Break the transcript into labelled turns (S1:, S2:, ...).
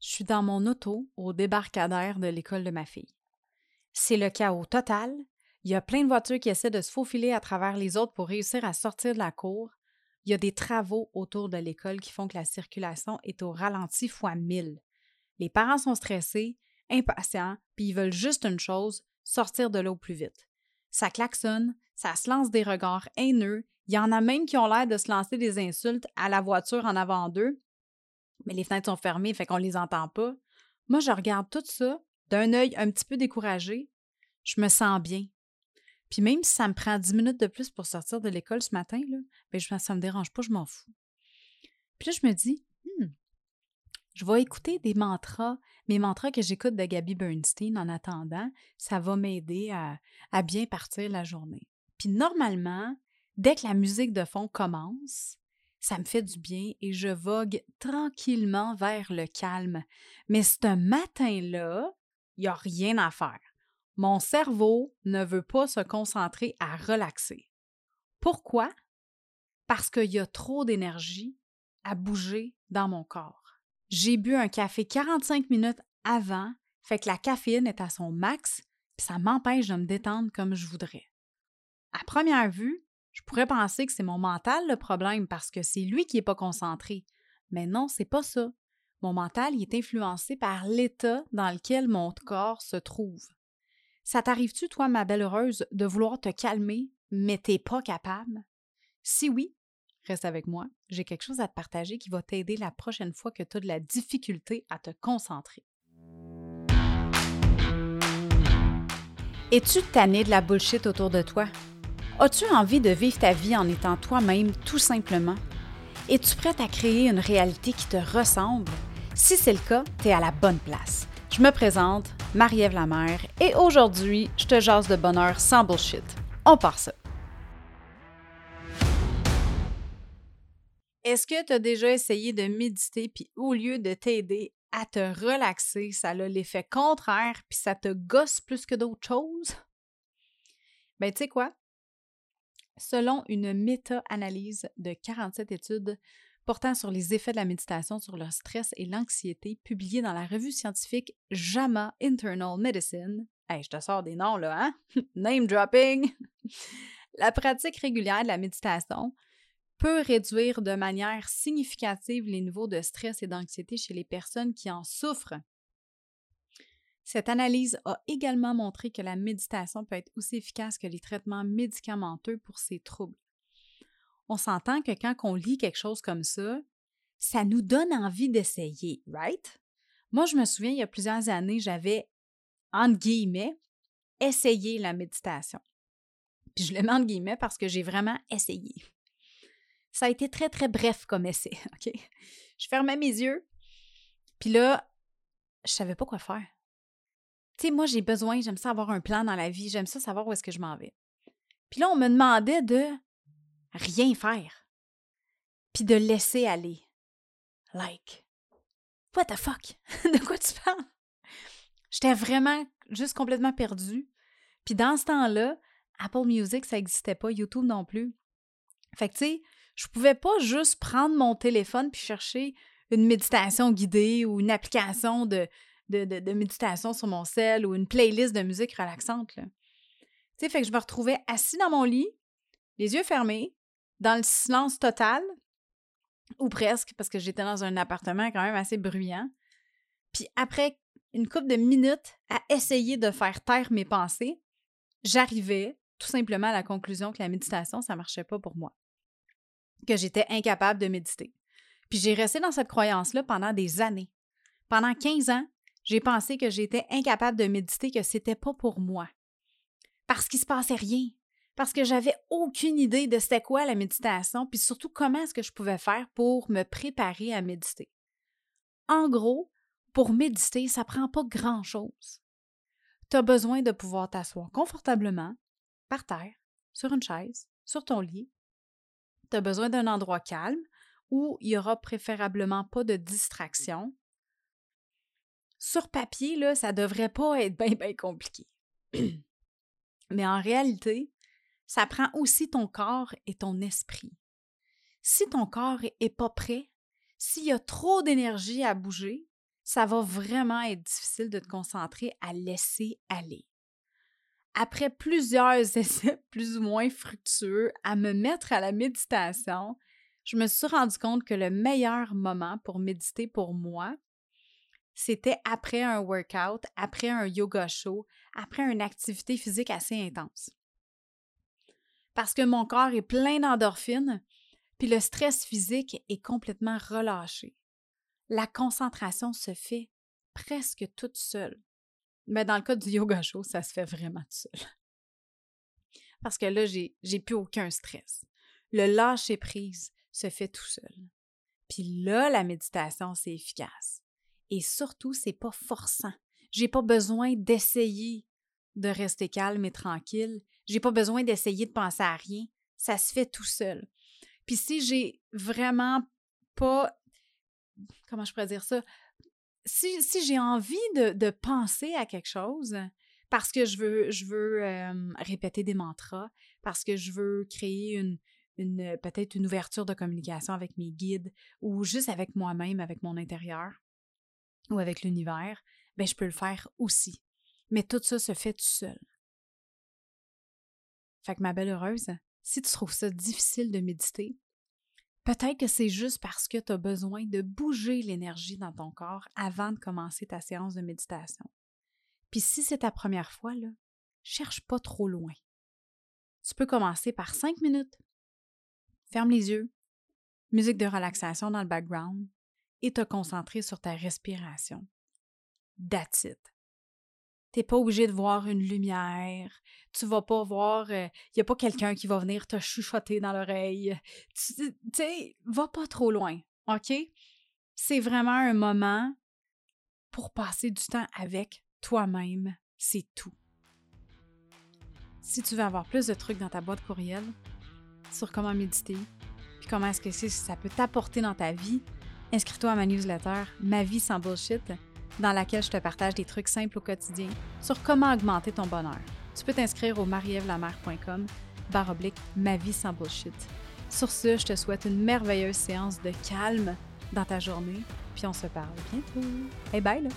S1: Je suis dans mon auto au débarcadère de l'école de ma fille. C'est le chaos total. Il y a plein de voitures qui essaient de se faufiler à travers les autres pour réussir à sortir de la cour. Il y a des travaux autour de l'école qui font que la circulation est au ralenti fois mille. Les parents sont stressés, impatients, puis ils veulent juste une chose, sortir de l'eau plus vite. Ça klaxonne, ça se lance des regards haineux, il y en a même qui ont l'air de se lancer des insultes à la voiture en avant d'eux, mais les fenêtres sont fermées, fait qu'on les entend pas. Moi, je regarde tout ça d'un œil un petit peu découragé. Je me sens bien. Puis même si ça me prend dix minutes de plus pour sortir de l'école ce matin, là, ben je, ça me dérange pas, je m'en fous. Puis là, je me dis, hmm, je vais écouter des mantras, mes mantras que j'écoute de Gabby Bernstein en attendant. Ça va m'aider à bien partir la journée. Puis normalement, dès que la musique de fond commence, ça me fait du bien et je vogue tranquillement vers le calme. Mais ce matin-là, il n'y a rien à faire. Mon cerveau ne veut pas se concentrer à relaxer. Pourquoi? Parce qu'il y a trop d'énergie à bouger dans mon corps. J'ai bu un café 45 minutes avant, fait que la caféine est à son max, puis ça m'empêche de me détendre comme je voudrais. À première vue, je pourrais penser que c'est mon mental le problème parce que c'est lui qui n'est pas concentré. Mais non, c'est pas ça. Mon mental est influencé par l'état dans lequel mon corps se trouve. Ça t'arrive-tu, toi, ma belle heureuse, de vouloir te calmer, mais t'es pas capable? Si oui, reste avec moi. J'ai quelque chose à te partager qui va t'aider la prochaine fois que tu as de la difficulté à te concentrer. Es-tu tanné de la bullshit autour de toi? As-tu envie de vivre ta vie en étant toi-même tout simplement? Es-tu prête à créer une réalité qui te ressemble? Si c'est le cas, tu es à la bonne place. Je me présente, Marie-Ève Lamère, et aujourd'hui, je te jase de bonheur sans bullshit. On part ça. Est-ce que tu as déjà essayé de méditer, puis au lieu de t'aider à te relaxer, ça a l'effet contraire, puis ça te gosse plus que d'autres choses? Ben, tu sais quoi? Selon une méta-analyse de 47 études portant sur les effets de la méditation sur le stress et l'anxiété, publiée dans la revue scientifique JAMA Internal Medicine, hey, je te sors des noms là, hein? Name dropping! la pratique régulière de la méditation peut réduire de manière significative les niveaux de stress et d'anxiété chez les personnes qui en souffrent cette analyse a également montré que la méditation peut être aussi efficace que les traitements médicamenteux pour ces troubles. On s'entend que quand on lit quelque chose comme ça, ça nous donne envie d'essayer, right? Moi, je me souviens, il y a plusieurs années, j'avais, entre guillemets, essayé la méditation. Puis je le mets entre guillemets parce que j'ai vraiment essayé. Ça a été très, très bref comme essai, OK? Je fermais mes yeux, puis là, je savais pas quoi faire. Tu sais, moi, j'ai besoin, j'aime ça avoir un plan dans la vie, j'aime ça savoir où est-ce que je m'en vais. Puis là, on me demandait de rien faire, puis de laisser aller. Like, what the fuck? de quoi tu parles? J'étais vraiment juste complètement perdue. Puis dans ce temps-là, Apple Music, ça n'existait pas, YouTube non plus. Fait que, tu sais, je pouvais pas juste prendre mon téléphone puis chercher une méditation guidée ou une application de, de, méditation sur mon sel ou une playlist de musique relaxante. Tu sais, fait que je me retrouvais assis dans mon lit, les yeux fermés, dans le silence total, ou presque, parce que j'étais dans un appartement quand même assez bruyant. Puis après une couple de minutes à essayer de faire taire mes pensées, j'arrivais tout simplement à la conclusion que la méditation, ça marchait pas pour moi. Que j'étais incapable de méditer. Puis j'ai resté dans cette croyance-là pendant des années. Pendant 15 ans, j'ai pensé que j'étais incapable de méditer, que c'était pas pour moi. Parce qu'il se passait rien. Parce que j'avais aucune idée de c'était quoi la méditation, puis surtout comment est-ce que je pouvais faire pour me préparer à méditer. En gros, pour méditer, ça prend pas grand-chose. Tu as besoin de pouvoir t'asseoir confortablement, par terre, sur une chaise, sur ton lit. Tu as besoin d'un endroit calme où il y aura préférablement pas de distraction, sur papier, là, ça devrait pas être bien, bien compliqué. Mais en réalité, ça prend aussi ton corps et ton esprit. Si ton corps est pas prêt, s'il y a trop d'énergie à bouger, ça va vraiment être difficile de te concentrer à laisser aller. Après plusieurs essais plus ou moins fructueux à me mettre à la méditation, je me suis rendu compte que le meilleur moment pour méditer pour moi, c'était après un workout, après un yoga show, après une activité physique assez intense. Parce que mon corps est plein d'endorphines, puis le stress physique est complètement relâché. La concentration se fait presque toute seule. Mais dans le cas du yoga show, ça se fait vraiment tout seul. Parce que là, j'ai, plus aucun stress. Le lâcher prise se fait tout seul. Puis là, la méditation, c'est efficace. Et surtout, c'est pas forçant. J'ai pas besoin d'essayer de rester calme et tranquille. J'ai pas besoin d'essayer de penser à rien. Ça se fait tout seul. Puis si j'ai vraiment pas comment je pourrais dire ça? Si, si j'ai envie de, penser à quelque chose, parce que je veux, je veux répéter des mantras, parce que je veux créer une, une peut-être une ouverture de communication avec mes guides ou juste avec moi-même, avec mon intérieur, ou avec l'univers, ben je peux le faire aussi. Mais tout ça se fait tout seul. Fait que ma belle heureuse, si tu trouves ça difficile de méditer, peut-être que c'est juste parce que tu as besoin de bouger l'énergie dans ton corps avant de commencer ta séance de méditation. Puis si c'est ta première fois, là, cherche pas trop loin. Tu peux commencer par cinq minutes. Ferme les yeux, musique de relaxation dans le background, et te concentrer sur ta respiration. That's it. T'es pas obligé de voir une lumière. Tu vas pas voir. Il euh, n'y a pas quelqu'un qui va venir te chuchoter dans l'oreille. Tu sais, va pas trop loin. OK? C'est vraiment un moment pour passer du temps avec toi-même. C'est tout. Si tu veux avoir plus de trucs dans ta boîte courriel sur comment méditer, puis comment est-ce que ça peut t'apporter dans ta vie, inscris-toi à ma newsletter Ma vie sans bullshit, dans laquelle je te partage des trucs simples au quotidien sur comment augmenter ton bonheur. Tu peux t'inscrire au marievlamer.com barre oblique Ma vie sans bullshit. Sur ce, je te souhaite une merveilleuse séance de calme dans ta journée, puis on se parle bientôt. Hey bye là!